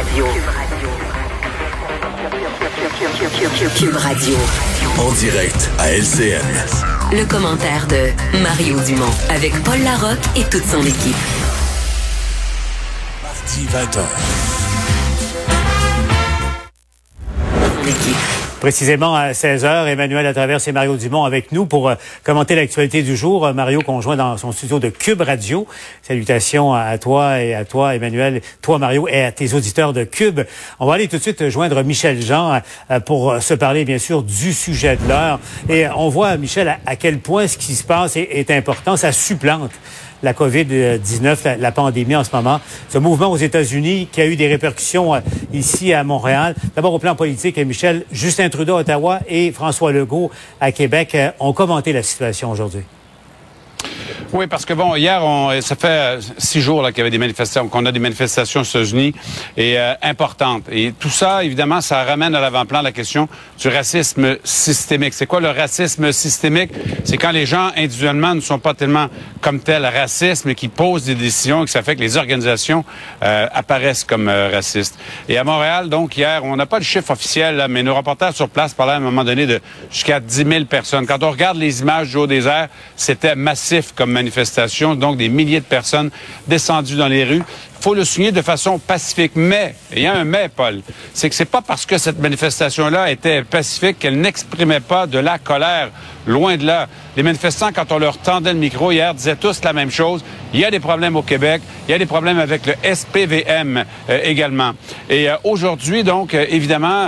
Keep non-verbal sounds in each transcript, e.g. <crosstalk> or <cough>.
Radio. Cube Radio. En direct à LCN. Le commentaire de Mario Dumont avec Paul Larocque et toute son équipe. Mardi 20h. L'équipe. Précisément à 16h, Emmanuel à travers et Mario Dumont avec nous pour euh, commenter l'actualité du jour. Euh, Mario conjoint dans son studio de Cube Radio. Salutations à toi et à toi, Emmanuel, toi, Mario, et à tes auditeurs de Cube. On va aller tout de suite joindre Michel Jean euh, pour se parler, bien sûr, du sujet de l'heure. Et on voit, Michel, à, à quel point ce qui se passe est, est important. Ça supplante la COVID-19, la, la, pandémie en ce moment. Ce mouvement aux États-Unis qui a eu des répercussions euh, ici à Montréal. D'abord au plan politique, Michel, Justin Trudeau à Ottawa et François Legault à Québec euh, ont commenté la situation aujourd'hui. Oui, parce que bon, hier, on, ça fait euh, six jours qu'il y avait des manifestations, qu'on a des manifestations aux États-Unis et euh, importantes. Et tout ça, évidemment, ça ramène à l'avant-plan la question du racisme systémique. C'est quoi le racisme systémique? C'est quand les gens individuellement ne sont pas tellement comme tel racistes, mais qui posent des décisions et que ça fait que les organisations euh, apparaissent comme euh, racistes. Et à Montréal, donc hier, on n'a pas le chiffre officiel, là, mais nos reporters sur place parlaient à un moment donné de jusqu'à 10 000 personnes. Quand on regarde les images du haut des airs, c'était massif comme donc des milliers de personnes descendues dans les rues faut le souligner de façon pacifique. Mais, il y a un mais, Paul, c'est que c'est pas parce que cette manifestation-là était pacifique qu'elle n'exprimait pas de la colère. Loin de là. Les manifestants, quand on leur tendait le micro hier, disaient tous la même chose. Il y a des problèmes au Québec. Il y a des problèmes avec le SPVM euh, également. Et euh, aujourd'hui, donc, euh, évidemment,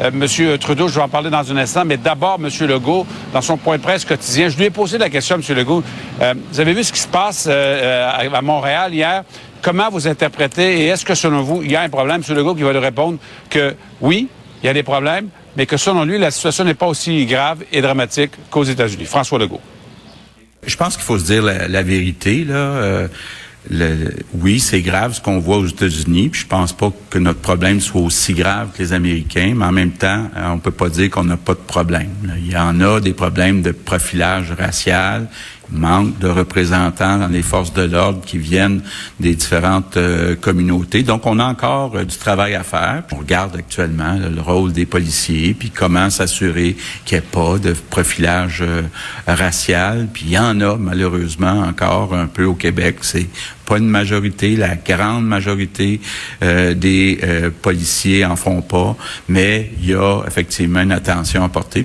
M. Trudeau, je vais en parler dans un instant, mais d'abord, M. Legault, dans son point de presse quotidien, je lui ai posé la question, M. Legault. vous avez vu ce qui se passe à Montréal hier? Comment vous interprétez et est-ce que selon vous, il y a un problème? M. Legault qui va lui répondre que oui, il y a des problèmes, mais que selon lui, la situation n'est pas aussi grave et dramatique qu'aux États-Unis. François Legault. Je pense qu'il faut se dire la, vérité. Euh, oui, c'est grave ce qu'on voit aux États-Unis. Je pense pas que notre problème soit aussi grave que les Américains, mais en même temps, euh, on peut pas dire qu'on n'a pas de problème. Il y en a des problèmes de profilage racial, manque de représentants dans les forces de l'ordre qui viennent des différentes euh, communautés. Donc, on a encore euh, du travail à faire. On regarde actuellement le rôle des policiers, puis comment s'assurer qu'il n'y ait pas de profilage euh, racial. Puis il y en a malheureusement encore un peu au Québec. C'est pas une majorité, la grande majorité des policiers en font pas, mais il y a effectivement une attention à porter.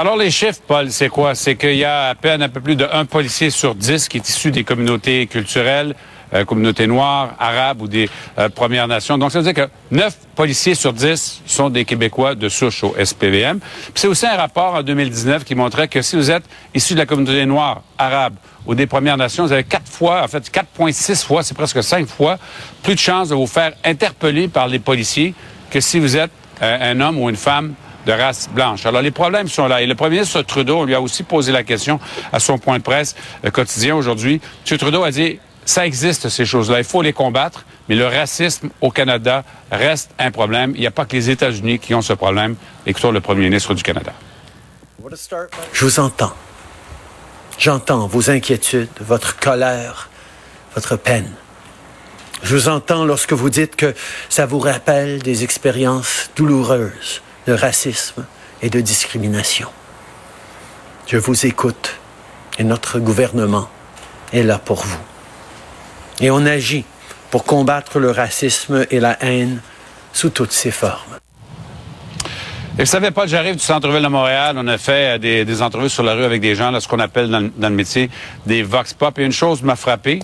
Alors, les chiffres, Paul, c'est quoi? C'est qu'il y a à peine un peu plus d'un policier sur dix qui est issu des communautés culturelles, euh, communautés noires, arabes ou des euh, Premières Nations. Donc, ça veut dire que neuf policiers sur dix sont des Québécois de souche au SPVM. C'est aussi un rapport en 2019 qui montrait que si vous êtes issu de la communauté noire, arabe ou des Premières Nations, vous avez quatre fois, en fait, 4,6 fois, c'est presque cinq fois, plus de chances de vous faire interpeller par les policiers que si vous êtes euh, un homme ou une femme de race blanche. Alors, les problèmes sont là. Et le premier ministre Trudeau, lui a aussi posé la question à son point de presse euh, quotidien aujourd'hui. M. Trudeau a dit, ça existe, ces choses-là. Il faut les combattre, mais le racisme au Canada reste un problème. Il n'y a pas que les États-Unis qui ont ce problème. Écoutons le premier ministre du Canada. Je vous entends. J'entends vos inquiétudes, votre colère, votre peine. Je vous entends lorsque vous dites que ça vous rappelle des expériences douloureuses de racisme et de discrimination. Je vous écoute et notre gouvernement est là pour vous. Et on agit pour combattre le racisme et la haine sous toutes ses formes. Et vous savez, Paul, j'arrive du centre-ville de Montréal. On a fait euh, des, entrevues sur la rue avec des gens, là, ce qu'on appelle dans, dans, le métier des vox pop. Et une chose m'a frappé.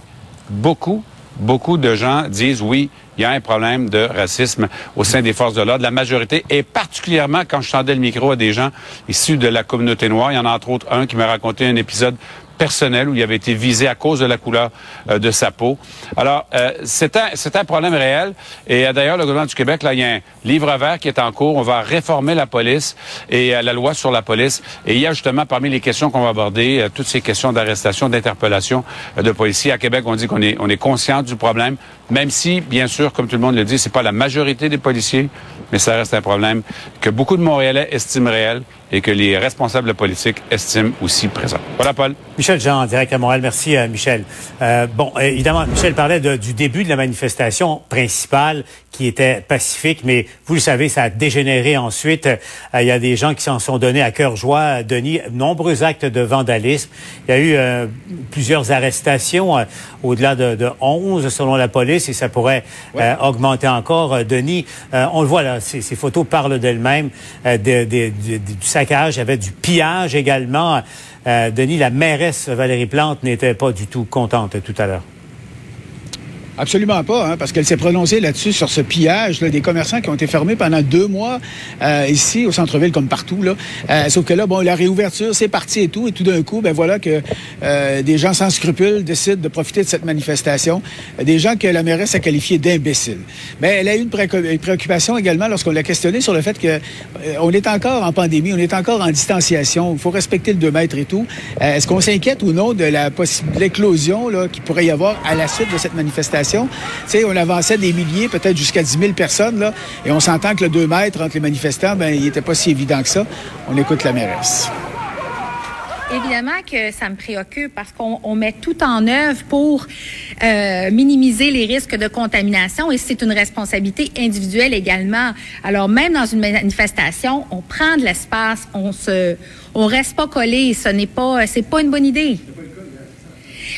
Beaucoup, beaucoup de gens disent oui, il y a un problème de racisme au sein des forces de l'ordre. La majorité, et particulièrement quand je tendais le micro à des gens issus de la communauté noire, il y en a entre autres un qui m'a raconté un épisode personnel où il avait été visé à cause de la couleur euh, de sa peau. Alors, euh, c'est un, un problème réel. Et euh, d'ailleurs, le gouvernement du Québec, là, il y a un livre vert qui est en cours. On va réformer la police et euh, la loi sur la police. Et il y a justement parmi les questions qu'on va aborder, euh, toutes ces questions d'arrestation, d'interpellation de policiers. À Québec, on dit qu'on est, on est conscient du problème. Même si, bien sûr, comme tout le monde le dit, c'est pas la majorité des policiers, mais ça reste un problème que beaucoup de Montréalais estiment réel et que les responsables politiques estiment aussi présent. Voilà, Paul. Michel Jean, direct à Montréal. Merci, euh, Michel. Euh, bon, évidemment, Michel parlait du début de la manifestation principale qui était pacifique, mais vous le savez, ça a dégénéré ensuite. Euh, il y a des gens qui s'en sont donnés à cœur joie, Denis, nombreux actes de vandalisme. Il y a eu euh, plusieurs arrestations, euh, au-delà de, de, 11 selon la police, et ça pourrait augmenter encore. Denis, on le voit là, ces, ces photos parlent d'elles-mêmes, du saccage, il y avait du pillage également. Denis, la mairesse Valérie Plante n'était pas du tout contente tout à l'heure. Absolument pas, hein, parce qu'elle s'est prononcée là-dessus sur ce pillage là, des commerçants qui ont été fermés pendant deux mois euh, ici au centre-ville comme partout. Là. Euh, sauf que là, bon, la réouverture, c'est parti et tout, et tout d'un coup, ben voilà que euh, des gens sans scrupules décident de profiter de cette manifestation, des gens que la mairesse a qualifiés d'imbéciles. Mais elle a eu une, préoccupation également lorsqu'on l'a questionné sur le fait que on est encore en pandémie, on est encore en distanciation, il faut respecter le 2 mètres et tout. Est-ce qu'on s'inquiète ou non de la possible éclosion là qu'il pourrait y avoir à la suite de cette manifestation? Sais, on avançait des milliers, peut-être jusqu'à 10 000 personnes, là, et on s'entend que le 2 mètres entre les manifestants, ben, il n'était pas si évident que ça. On écoute la mairesse. Évidemment que ça me préoccupe parce qu'on met tout en œuvre pour euh, minimiser les risques de contamination et c'est une responsabilité individuelle également. Alors même dans une manifestation, on prend de l'espace, on se, on reste pas collé. Ce n'est pas, c'est pas une bonne idée.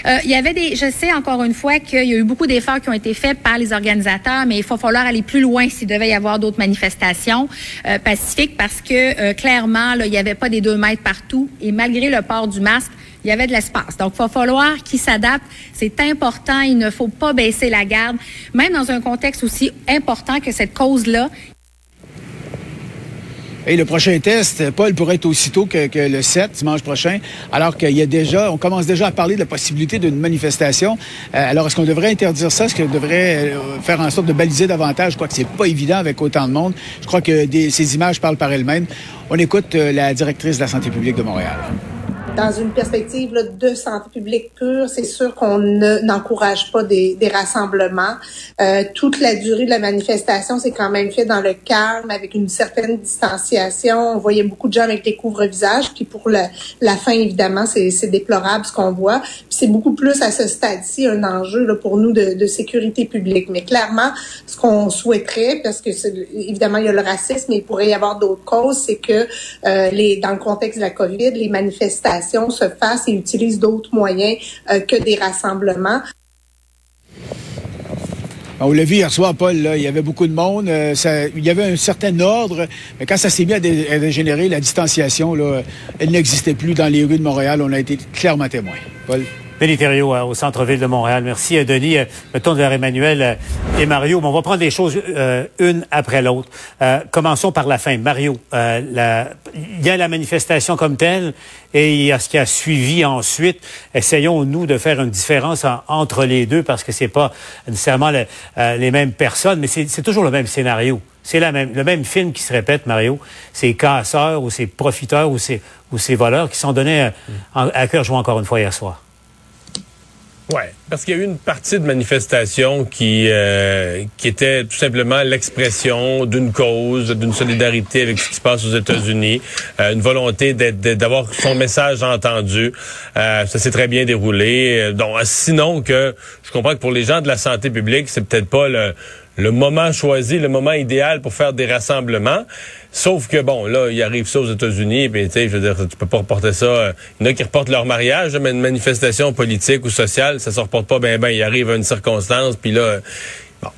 Euh, il y avait des, je sais encore une fois qu'il y a eu beaucoup d'efforts qui ont été faits par les organisateurs, mais il va falloir aller plus loin s'il devait y avoir d'autres manifestations euh, pacifiques parce que euh, clairement, il n'y avait pas des deux mètres partout et malgré le port du masque, il y avait de l'espace. Donc, il va falloir qu'ils s'adaptent. C'est important. Il ne faut pas baisser la garde, même dans un contexte aussi important que cette cause-là. Et le prochain test, Paul, pourrait être aussitôt que, le 7, dimanche prochain, alors qu'il y a déjà, on commence déjà à parler de la possibilité d'une manifestation. Euh, alors, est-ce qu'on devrait interdire ça? Est-ce qu'on devrait euh, faire en sorte de baliser davantage? Je crois que c'est pas évident avec autant de monde. Je crois que ces images parlent par elles-mêmes. On écoute euh, la directrice de la santé publique de Montréal dans une perspective de santé publique pure, c'est sûr qu'on n'encourage pas des, rassemblements. Euh, toute la durée de la manifestation, c'est quand même fait dans le calme, avec une certaine distanciation. On voyait beaucoup de gens avec des couvre-visages, puis pour la, fin, évidemment, c'est déplorable ce qu'on voit. Puis c'est beaucoup plus à ce stade-ci un enjeu là, pour nous de, sécurité publique. Mais clairement, ce qu'on souhaiterait, parce que évidemment, il y a le racisme, mais il pourrait y avoir d'autres causes, c'est que euh, dans le contexte de la COVID, les manifestations se fasse et utilise d'autres moyens euh, que des rassemblements. On l'a vu hier soir, Paul, il y avait beaucoup de monde. Euh, il y avait un certain ordre, mais quand ça s'est mis à, dégénérer, la distanciation, elle n'existait plus dans les rues de Montréal. On a été clairement témoins. Paul? Beniterio euh, au centre-ville de Montréal. Merci, euh, Denis. Je me tourne vers Emmanuel euh, et Mario. on va prendre des choses une après l'autre. commençons par la fin. Mario, il y a la manifestation comme telle et il y a ce qui a suivi ensuite. Essayons, nous, de faire une différence entre les deux parce que c'est pas nécessairement les mêmes personnes, mais c'est toujours le même scénario. C'est même, le même film qui se répète, Mario. Ces casseurs ou ces profiteurs ou ces, ou voleurs qui sont donnés à cœur joie encore une fois hier soir. Oui, parce qu'il y a eu une partie de manifestation qui euh, qui était tout simplement l'expression d'une cause, d'une solidarité avec ce qui se passe aux États-Unis, euh, une volonté d'avoir son message entendu. Euh, ça s'est très bien déroulé. Donc, sinon que je comprends que pour les gens de la santé publique, c'est peut-être pas le le moment choisi, le moment idéal pour faire des rassemblements. Sauf que, bon, là, il arrive ça aux États-Unis, puis, tu sais, je veux dire, tu peux pas reporter ça. Il y en a qui reportent leur mariage, mais une manifestation politique ou sociale, ça se reporte pas ben ben. Il arrive à une circonstance, puis là, bon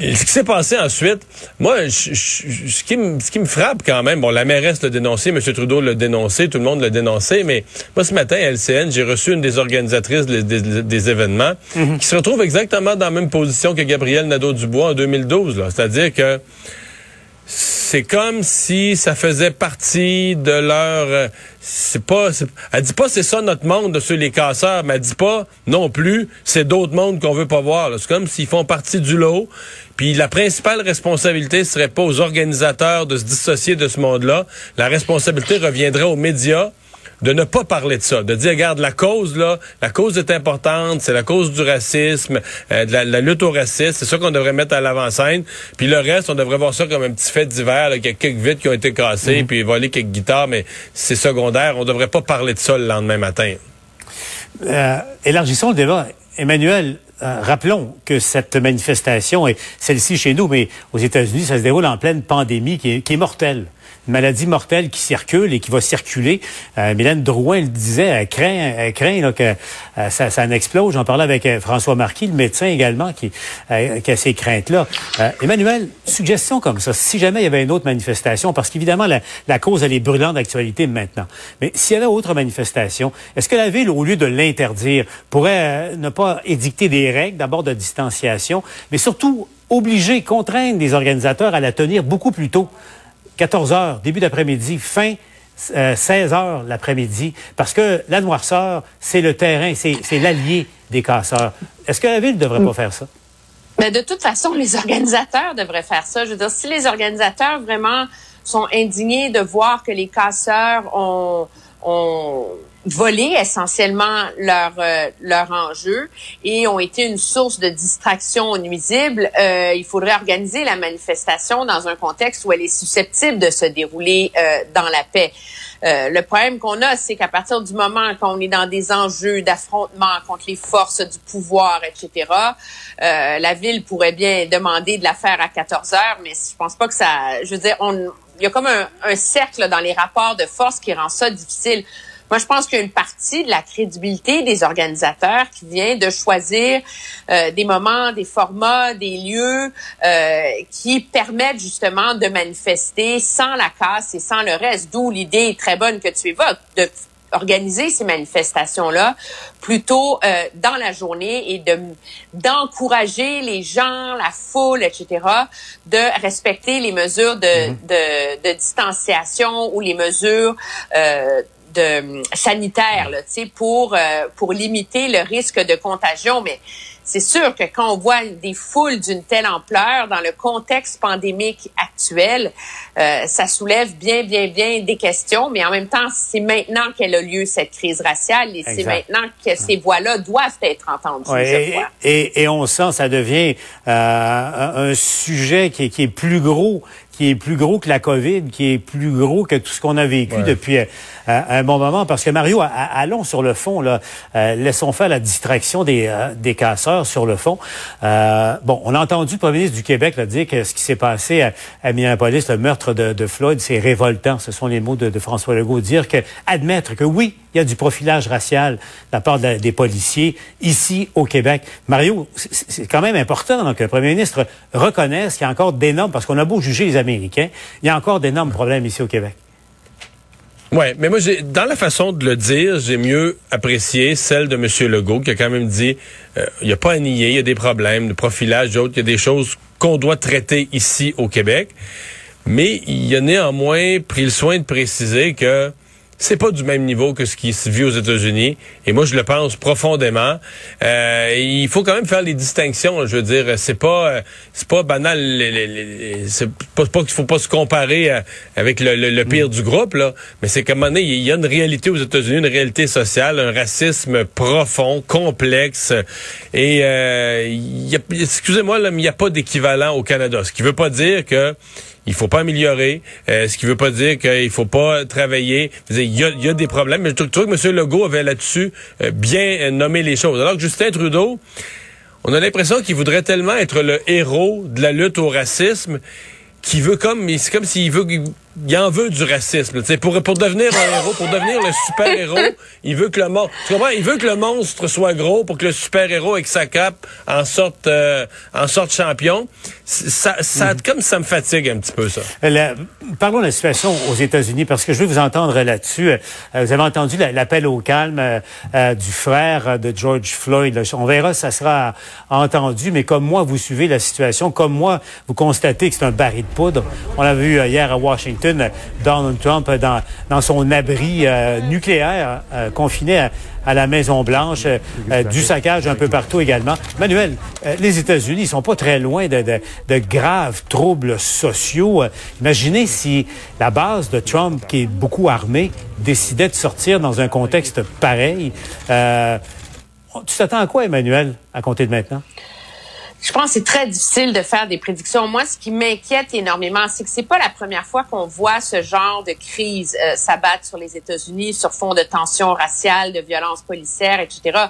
ce qui s'est passé ensuite, moi, ce, qui me, ce qui me frappe quand même, bon, la mairesse l'a dénoncé, M. Trudeau l'a dénoncé, tout le monde l'a dénoncé, mais moi, ce matin, à LCN, j'ai reçu une des organisatrices des, événements mhm. qui se retrouve exactement dans la même position que Gabriel Nadeau-Dubois en 2012, c'est-à-dire que c'est comme si ça faisait partie de leur euh, c'est pas elle dit pas c'est ça notre monde de ceux les casseurs mais elle dit pas non plus c'est d'autres mondes qu'on veut pas voir c'est comme s'ils font partie du lot puis la principale responsabilité serait pas aux organisateurs de se dissocier de ce monde-là la responsabilité reviendrait aux médias de ne pas parler de ça, de dire, regarde, la cause, là, la cause est importante, c'est la cause du racisme, euh, de la, la, lutte au racisme, c'est ça qu'on devrait mettre à l'avant-scène. Puis le reste, on devrait voir ça comme un petit fait divers, qu'il y a quelques vitres qui ont été cassées, Mhm. puis voler quelques guitares, mais c'est secondaire. On devrait pas parler de ça le lendemain matin. Euh, élargissons le débat. Emmanuel, euh, rappelons que cette manifestation, et celle-ci chez nous, mais aux États-Unis, ça se déroule en pleine pandémie qui est, qui est mortelle. Maladie mortelle qui circule et qui va circuler. Euh, Drouin le disait, elle craint, elle craint là, que euh, ça, ça en explose. J'en parlais avec euh, François Marquis, le médecin également, qui, euh, qui a ces craintes-là. Euh, Emmanuel, suggestion comme ça, si jamais il y avait une autre manifestation, parce qu'évidemment, la, la cause, elle est brûlante d'actualité maintenant. Mais s'il y avait autre manifestation, est-ce que la Ville, au lieu de l'interdire, pourrait euh, ne pas édicter des règles, d'abord de distanciation, mais surtout obliger, contraindre les organisateurs à la tenir beaucoup plus tôt? 14 heures, début d'après-midi, fin euh, 16 heures l'après-midi, parce que la noirceur, c'est le terrain, c'est l'allié des casseurs. Est-ce que la ville ne devrait pas faire ça? Mais de toute façon, les organisateurs devraient faire ça. Je veux dire, si les organisateurs vraiment sont indignés de voir que les casseurs ont, ont volé essentiellement leur euh, leur enjeu et ont été une source de distraction nuisible, euh, il faudrait organiser la manifestation dans un contexte où elle est susceptible de se dérouler euh, dans la paix. Euh, le problème qu'on a, c'est qu'à partir du moment qu'on est dans des enjeux d'affrontement contre les forces du pouvoir, etc., euh, la ville pourrait bien demander de la faire à 14 heures, mais je pense pas que ça... Je veux dire, on, il y a comme un, un cercle dans les rapports de force qui rend ça difficile. Moi, je pense qu'il y a une partie de la crédibilité des organisateurs qui vient de choisir euh, des moments, des formats, des lieux euh, qui permettent justement de manifester sans la casse et sans le reste. D'où l'idée très bonne que tu évoques de organiser ces manifestations-là plutôt euh, dans la journée et de d'encourager les gens, la foule, etc., de respecter les mesures de, de, de distanciation ou les mesures euh, de sanitaires, là, tu sais, pour euh, pour limiter le risque de contagion, mais c'est sûr que quand on voit des foules d'une telle ampleur dans le contexte pandémique actuel, euh, ça soulève bien, bien, bien des questions, mais en même temps, c'est maintenant qu'elle a lieu cette crise raciale et c'est maintenant que ces voix-là doivent être entendues, Ouais, je et, crois. et, et on sent, ça devient euh, un, sujet qui est plus gros, qui est plus gros que la COVID, qui est plus gros que tout ce qu'on a vécu depuis euh, un bon moment. Parce que Mario, allons sur le fond, là, Euh, laissons faire la distraction des, euh, des casseurs sur le fond. Euh, bon, on a entendu le premier ministre du Québec là, dire que ce qui s'est passé à, à Minneapolis, le meurtre de, de Floyd, c'est révoltant. Ce sont les mots de, de François Legault. Dire que admettre que oui, il y a du profilage racial de la part de la- des policiers ici au Québec. Mario, c'est- c'est quand même important donc, que le premier ministre reconnaisse qu'il y a encore d'énormes, parce qu'on a beau juger les Il y a encore d'énormes problèmes ici au Québec. Oui, mais moi, dans la façon de le dire, j'ai mieux apprécié celle de M. Legault, qui a quand même dit, euh, il n'y a pas à nier, il y a des problèmes de profilage, d'autres, il y a des choses qu'on doit traiter ici au Québec. Mais il a néanmoins pris le soin de préciser que c'est pas du même niveau que ce qui se vit aux États-Unis. Et moi, je le pense profondément. Euh, il faut quand même faire les distinctions. Je veux dire, c'est pas, euh, c'est pas banal. C'est pas, pas qu'il faut pas se comparer à- avec le, le- le pire du groupe là. Mais c'est qu'à un moment donné, il y a une réalité aux États-Unis, une réalité sociale, un racisme profond, complexe. Et euh, excusez-moi, là, mais il n'y a pas d'équivalent au Canada. Ce qui veut pas dire que il faut pas améliorer, euh, ce qui veut pas dire qu'il faut pas travailler. Il y a, des problèmes, mais je trouve, que M. Legault avait là-dessus euh, bien euh, nommé les choses. Alors que Justin Trudeau, on a l'impression qu'il voudrait tellement être le héros de la lutte au racisme qu'il veut comme, c'est comme s'il veut, il en veut du racisme. Tu sais, pour pour devenir un héros, pour devenir le super héros, <laughs> il veut que le monstre? Il veut que le monstre soit gros pour que le super héros avec sa cape en sorte euh, en sorte champion. Ça, ça comme ça me fatigue un petit peu ça. La- parlons de la situation aux États-Unis parce que je veux vous entendre là-dessus. Euh, vous avez entendu la- l'appel au calme euh, euh, du frère euh, de George Floyd. On verra si ça sera entendu, mais comme moi, vous suivez la situation. Comme moi, vous constatez que c'est un baril de poudre. On l'a vu euh, hier à Washington. Washington, Donald Trump dans, dans son abri euh, nucléaire, euh, confiné à, à la Maison-Blanche, euh, du saccage un peu partout également. Manuel, les États-Unis sont pas très loin de, de, de graves troubles sociaux. Imaginez si la base de Trump, qui est beaucoup armée, décidait de sortir dans un contexte pareil. Tu t'attends à quoi, Emmanuel, à compter de maintenant? Je pense que c'est très difficile de faire des prédictions. Moi, ce qui m'inquiète énormément, c'est que c'est pas la première fois qu'on voit ce genre de crise euh, s'abattre sur les États-Unis sur fond de tensions raciales, de violences policières, etc.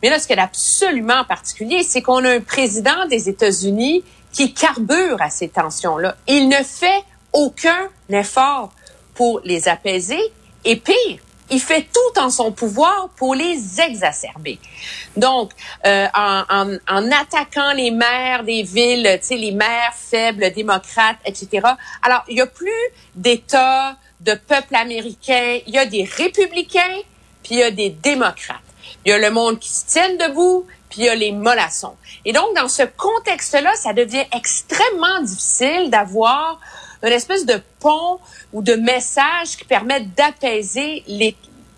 Mais là, ce qui est absolument particulier, c'est qu'on a un président des États-Unis qui carbure à ces tensions-là. Il ne fait aucun effort pour les apaiser et pire, il fait tout en son pouvoir pour les exacerber. Donc, euh, en, en, en, attaquant les maires des villes, tu sais, les maires faibles, démocrates, etc. Alors, il y a plus d'État, de peuple américain. Il y a des républicains, puis il y a des démocrates. Il y a le monde qui se tient debout, puis il y a les mollassons. Et donc, dans ce contexte-là, ça devient extrêmement difficile d'avoir une espèce de pont ou de message qui permettent d'apaiser les,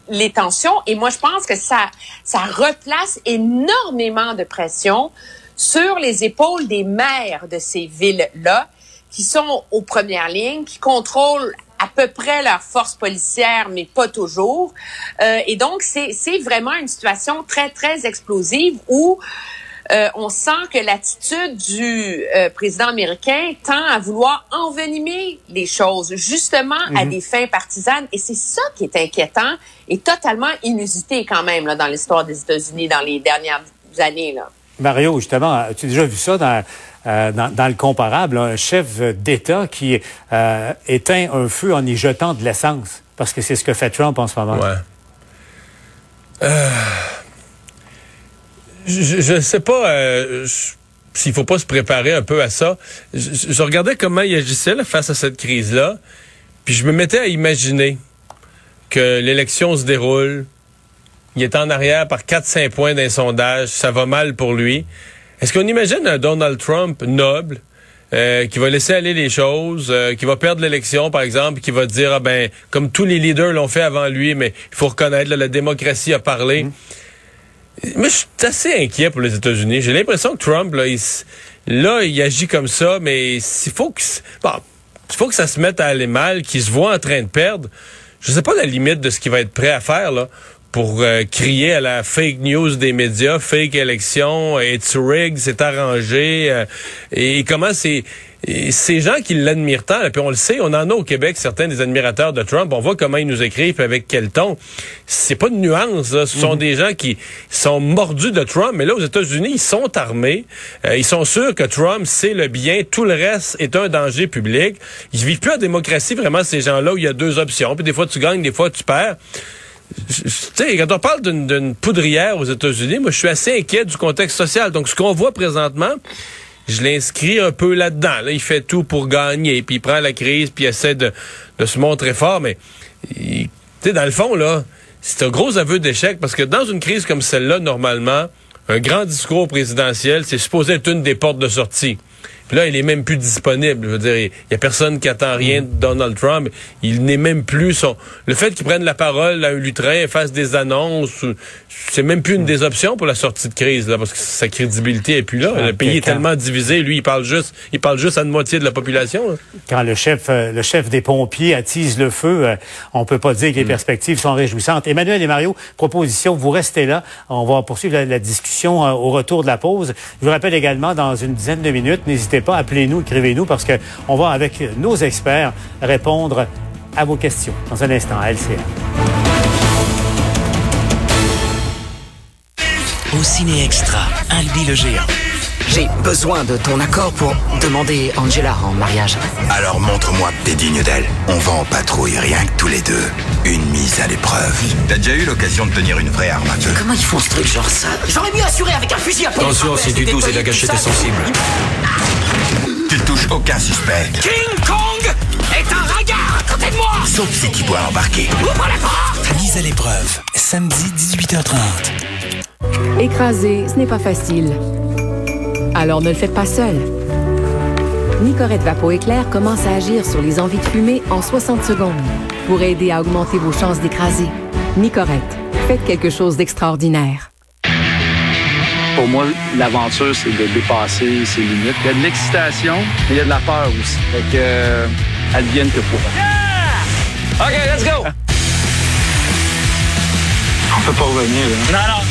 les tensions. Et moi, je pense que ça, ça replace énormément de pression sur les épaules des maires de ces villes-là, qui sont aux premières lignes, qui contrôlent à peu près leur force policière, mais pas toujours. Euh, et donc, c'est vraiment une situation très, très explosive où euh, on sent que l'attitude du euh, président américain tend à vouloir envenimer les choses, justement mm -hmm. à des fins partisanes. Et c'est ça qui est inquiétant et totalement inusité quand même là, dans l'histoire des États-Unis dans les dernières années. Là. Mario, justement, as-tu déjà vu ça dans, euh, dans, dans, le comparable, un chef d'État qui euh, éteint un feu en y jetant de l'essence? Parce que c'est ce que fait Trump en ce moment. Ouais. Euh je ne sais pas euh, s'il faut pas se préparer un peu à ça. Je, regardais comment il agissait face à cette crise-là, puis je me mettais à imaginer que l'élection se déroule, il est en arrière par 4-5 points d'un sondage, ça va mal pour lui. Est-ce qu'on imagine un Donald Trump noble, euh, qui va laisser aller les choses, euh, qui va perdre l'élection, par exemple, qui va dire, ah ben, comme tous les leaders l'ont fait avant lui, mais il faut reconnaître, la démocratie a parlé. Mmh. Mais je suis assez inquiet pour les États-Unis. J'ai l'impression que Trump, là il, là, il agit comme ça, mais il faut que, bon, il faut que ça se mette à aller mal, qu'il se voit en train de perdre. Je sais pas la limite de ce qu'il va être prêt à faire, là, pour euh, crier à la fake news des médias, fake élection, it's rigged, c'est arrangé, euh, et comment c'est... Et ces gens qui l'admirent tant, puis on le sait, on en a au Québec certains des admirateurs de Trump. On voit comment ils nous écrivent avec quel ton. C'est pas de nuance. Là. Ce sont mm -hmm. des gens qui sont mordus de Trump. Mais là, aux États-Unis, ils sont armés. Euh, ils sont sûrs que Trump, c'est le bien. Tout le reste est un danger public. Ils vivent plus en démocratie, vraiment, ces gens-là, où il y a deux options. Puis des fois, tu gagnes, des fois, tu perds. Tu sais, quand on parle d'une poudrière aux États-Unis, moi, je suis assez inquiet du contexte social. Donc, ce qu'on voit présentement, je l'inscris un peu là-dedans. Là, il fait tout pour gagner, puis il prend la crise, puis il essaie de, de se montrer fort, mais tu sais, dans le fond, là, c'est un gros aveu d'échec, parce que dans une crise comme celle-là, normalement, un grand discours présidentiel, c'est supposé être une des portes de sortie. Puis là, il est même plus disponible. Je veux dire, il y a personne qui attend rien de Donald Trump. Il n'est même plus son. Le fait qu'il prenne la parole à un lutrin, fasse des annonces, c'est même plus une des options pour la sortie de crise, là, parce que sa crédibilité est plus là. Le pays est tellement divisé. Lui, il parle juste, il parle juste à une moitié de la population. Là. Quand le chef, euh, le chef des pompiers attise le feu, euh, on peut pas dire que les mm. perspectives sont réjouissantes. Emmanuel et Mario, proposition, vous restez là. On va poursuivre la, la discussion euh, au retour de la pause. Je vous rappelle également, dans une dizaine de minutes, n'hésitez pas, appelez-nous, écrivez-nous, parce que on va, avec nos experts, répondre à vos questions dans un instant à LCR. Au Ciné Extra, Albi le géant. J'ai besoin de ton accord pour demander Angela en mariage. Alors montre-moi que t'es digne d'elle. On va en patrouille rien que tous les deux. Une mise à l'épreuve. T'as déjà eu l'occasion de tenir une vraie arme à feu Comment ils font ce truc genre ça J'aurais mieux assuré avec un fusil à pompe. Attention, si tu touches et la gâchette est sensible. Tu ne touches aucun suspect. King Kong est un regard à côté de moi Sauf si tu dois embarquer. Ouvre la porte Mise à l'épreuve, samedi 18h30. Écraser, ce n'est pas facile. Alors ne le faites pas seul. Nicorette Vapo Éclair commence à agir sur les envies de fumer en 60 secondes pour aider à augmenter vos chances d'écraser. Nicorette, faites quelque chose d'extraordinaire. Pour moi, l'aventure, c'est de dépasser ses limites. Il y a de l'excitation, mais il y a de la peur aussi. Fait que, euh, advienne que pourra. OK, let's go! On peut pas revenir, là. Non, non.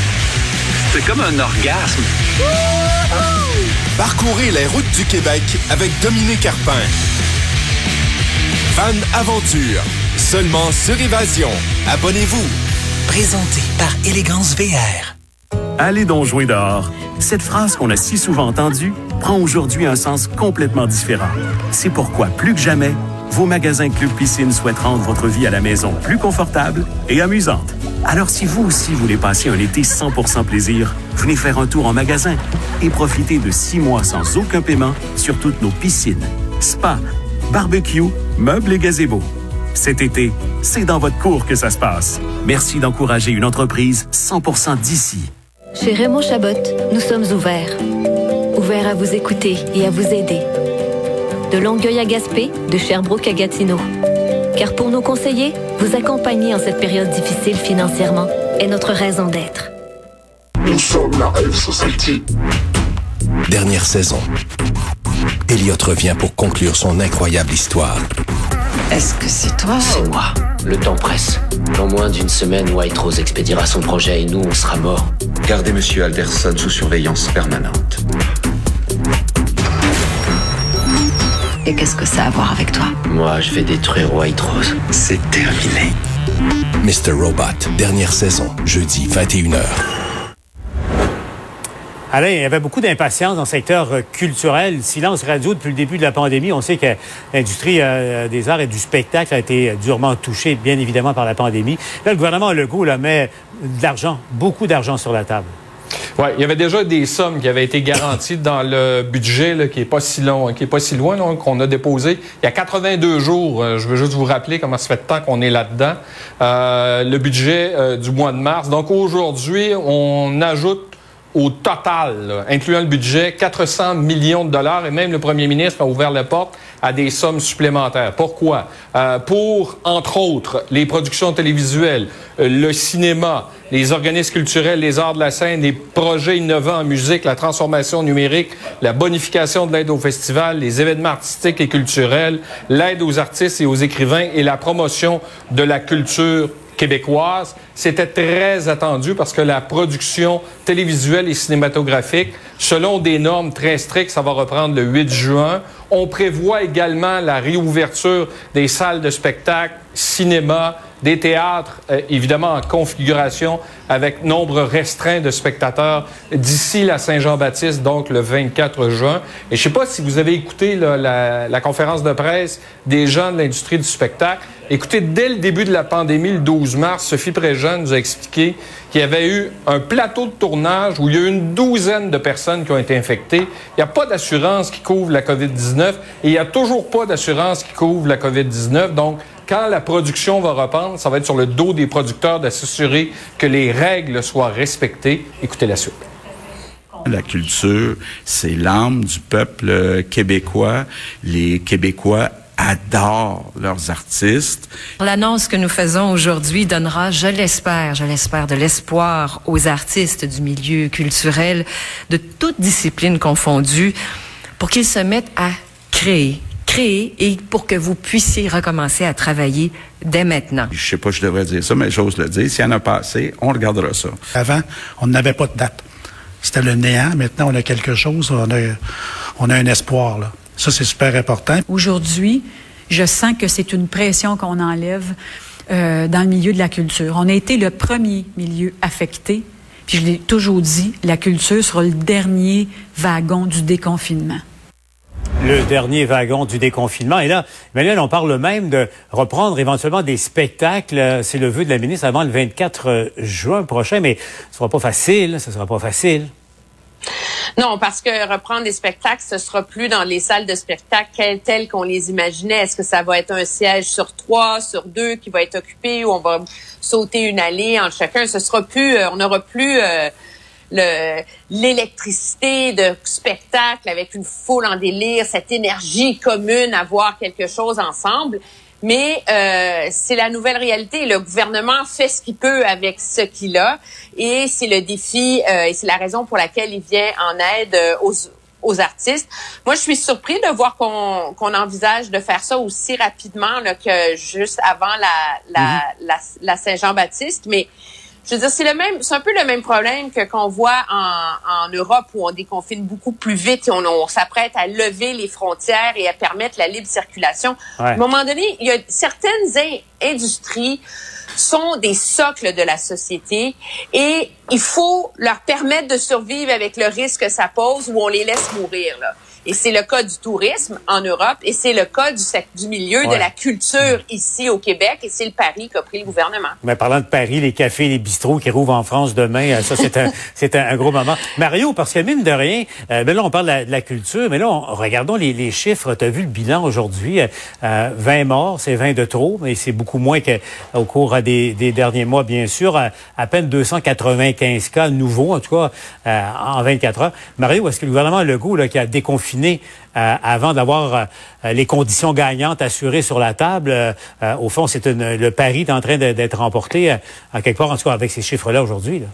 C'est comme un orgasme. Parcourez les routes du Québec avec Dominique Carpin. Van Aventure, seulement sur Évasion. Abonnez-vous. Présenté par Élégance VR. Allez donc jouer dehors. Cette phrase qu'on a si souvent entendue prend aujourd'hui un sens complètement différent. C'est pourquoi, plus que jamais, vos magasins Club Piscine souhaitent rendre votre vie à la maison plus confortable et amusante. Alors si vous aussi voulez passer un été 100% plaisir, venez faire un tour en magasin et profitez de six mois sans aucun paiement sur toutes nos piscines, spas, barbecue, meubles et gazebos. Cet été, c'est dans votre cour que ça se passe. Merci d'encourager une entreprise 100% d'ici. Chez Raymond Chabot, nous sommes ouverts. Ouverts à vous écouter et à vous aider. De Longueuil à Gaspé, de Sherbrooke à Gatineau. Car pour nos conseillers, vous accompagner en cette période difficile financièrement est notre raison d'être. Nous sommes la Society. Dernière saison. Elliot revient pour conclure son incroyable histoire. Est-ce que c'est toi? C'est moi. Le temps presse. En moins d'une semaine, White Rose expédiera son projet et nous, on sera morts. Gardez Monsieur Alderson sous surveillance permanente. Et qu'est-ce que ça a à voir avec toi Moi, je vais détruire White Rose. C'est terminé. Mr. Robot, dernière saison, jeudi 21h. Alain, il y avait beaucoup d'impatience dans le secteur euh, culturel. Silence radio depuis le début de la pandémie. On sait que l'industrie euh, des arts et du spectacle a été durement touchée, bien évidemment, par la pandémie. Là, le gouvernement Legault là, met de l'argent, beaucoup d'argent sur la table. Oui, il y avait déjà des sommes qui avaient été garanties dans le budget là, qui est pas si long, qui est pas si loin, qu'on a déposé il y a 82 jours. Euh, je veux juste vous rappeler comment ça fait de temps qu'on est là-dedans. Euh, le budget euh, du mois de mars. Donc aujourd'hui, on ajoute au total, incluant le budget, 400 millions de dollars et même le premier ministre a ouvert la porte à des sommes supplémentaires. Pourquoi? Euh, pour, entre autres, les productions télévisuelles, euh, le cinéma, les organismes culturels, les arts de la scène, les projets innovants en musique, la transformation numérique, la bonification de l'aide au festival, les événements artistiques et culturels, l'aide aux artistes et aux écrivains et la promotion de la culture québécoise. C'était très attendu parce que la production télévisuelle et cinématographique, selon des normes très strictes, ça va reprendre le 8 juin. On prévoit également la réouverture des salles de spectacle, cinéma, des théâtres, euh, évidemment en configuration avec nombre restreint de spectateurs d'ici la Saint-Jean-Baptiste, donc le 24 juin. Et je sais pas si vous avez écouté la, la conférence de presse des gens de l'industrie du spectacle. Écoutez, dès le début de la pandémie, le 12 mars, Sophie Préjean nous a expliqué qu'il y avait eu un plateau de tournage où il y a eu une douzaine de personnes qui ont été infectées. Il n'y a pas d'assurance qui couvre la COVID-19 et il n'y a toujours pas d'assurance qui couvre la COVID-19. Donc, quand la production va reprendre, ça va être sur le dos des producteurs de s'assurer que les règles soient respectées. Écoutez la suite. La culture, c'est l'âme du peuple québécois. Les Québécois adorent leurs artistes. L'annonce que nous faisons aujourd'hui donnera, je l'espère, je l'espère, de l'espoir aux artistes du milieu culturel, de toutes disciplines confondues, pour qu'ils se mettent à créer, créer et pour que vous puissiez recommencer à travailler dès maintenant. Je sais pas, je devrais dire ça, mais j'ose le dire. S'il y en a pas assez, on regardera ça. Avant, on n'avait pas de date. C'était le néant. Maintenant, on a quelque chose. On a, on a un espoir. Là. Ça, c'est super important. Aujourd'hui, je sens que c'est une pression qu'on enlève euh, dans le milieu de la culture. On a été le premier milieu affecté. Puis je l'ai toujours dit, la culture sera le dernier wagon du déconfinement le dernier wagon du déconfinement. Et là, Emmanuel, on parle même de reprendre éventuellement des spectacles. C'est le vœu de la ministre avant le 24 juin prochain, mais ce sera pas facile. Ce sera pas facile. Non, parce que reprendre des spectacles, ce sera plus dans les salles de spectacle telles qu'on les imaginait. Est-ce que ça va être un siège sur trois, sur deux qui va être occupé ou on va sauter une allée entre chacun? Ce sera plus, on n'aura plus l'électricité de spectacle avec une foule en délire, cette énergie commune à voir quelque chose ensemble. Mais euh, c'est la nouvelle réalité. Le gouvernement fait ce qu'il peut avec ce qu'il a, et c'est le défi euh, et c'est la raison pour laquelle il vient en aide euh, aux, aux artistes. Moi, je suis surpris de voir qu'on qu'on envisage de faire ça aussi rapidement là, que juste avant la, la, Mhm. la, la Saint-Jean-Baptiste, mais je veux dire, c'est le même, c'est un peu le même problème que qu'on voit en, en Europe où on déconfine beaucoup plus vite et on, on s'apprête à lever les frontières et à permettre la libre circulation. Ouais. À un moment donné, il y a certaines in- industries sont des socles de la société et il faut leur permettre de survivre avec le risque que ça pose ou on les laisse mourir là. Et c'est le cas du tourisme en Europe et c'est le cas du, du milieu Ouais. de la culture ici au Québec et c'est le pari qu'a pris le gouvernement. Mais parlant de Paris, les cafés, les bistrots qui rouvrent en France demain, euh, ça c'est un, <laughs> c'est un, un gros moment. Mario, parce que mine de rien, euh, ben là on parle de la, de la culture, mais là on- regardons les, les chiffres. Tu as vu le bilan aujourd'hui, euh, euh, 20 morts, c'est 20 de trop, mais c'est beaucoup moins qu'au cours euh, des, des derniers mois, bien sûr. Euh, à peine 295 cas nouveaux, en tout cas euh, en 24 heures. Mario, est-ce que le gouvernement Legault là, qui a déconfiné euh, avant d'avoir euh, les conditions gagnantes assurées sur la table. euh, au fond, c'est le pari est en train d'être remporté en quelque part, en tout cas avec ces chiffres-là aujourd'hui. là.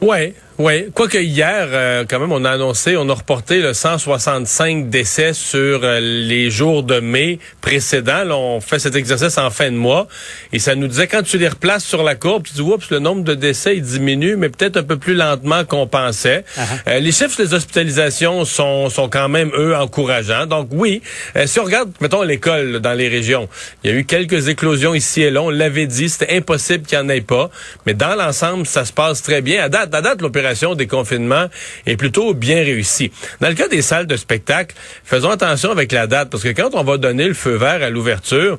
Ouais, ouais. Quoique hier, euh, quand même, on a annoncé, on a reporté le 165 décès sur euh, les jours de mai précédents. Là, on fait cet exercice en fin de mois et ça nous disait quand tu les replaces sur la courbe, tu dis oups, le nombre de décès il diminue, mais peut-être un peu plus lentement qu'on pensait. Euh, les chiffres des hospitalisations sont sont quand même eux encourageants. Donc oui, euh, si on regarde, mettons l'école dans les régions, il y a eu quelques éclosions ici et là. On l'avait dit, c'était impossible qu'il n'y en ait pas, mais dans l'ensemble, ça se passe très bien. À date, à date, l'opération des confinements est plutôt bien réussie. Dans le cas des salles de spectacle, faisons attention avec la date, parce que quand on va donner le feu vert à l'ouverture,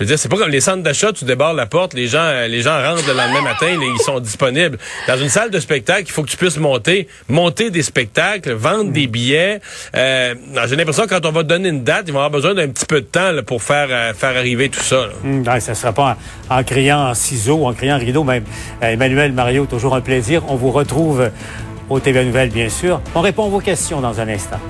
je veux dire, c'est pas comme les centres d'achat, tu débarres la porte, les gens, euh, les gens rentrent le lendemain matin, là, ils sont disponibles. Dans une salle de spectacle, il faut que tu puisses monter, monter des spectacles, vendre des billets. Euh, J'ai l'impression que quand on va donner une date, ils vont avoir besoin d'un petit peu de temps là, pour faire euh, faire arriver tout ça. Hum, ouais, ça ne sera pas en, en criant en ciseaux, en criant rideau même. Emmanuel, Mario, toujours un plaisir. On vous retrouve au TVA Nouvelles, bien sûr. On répond à vos questions dans un instant.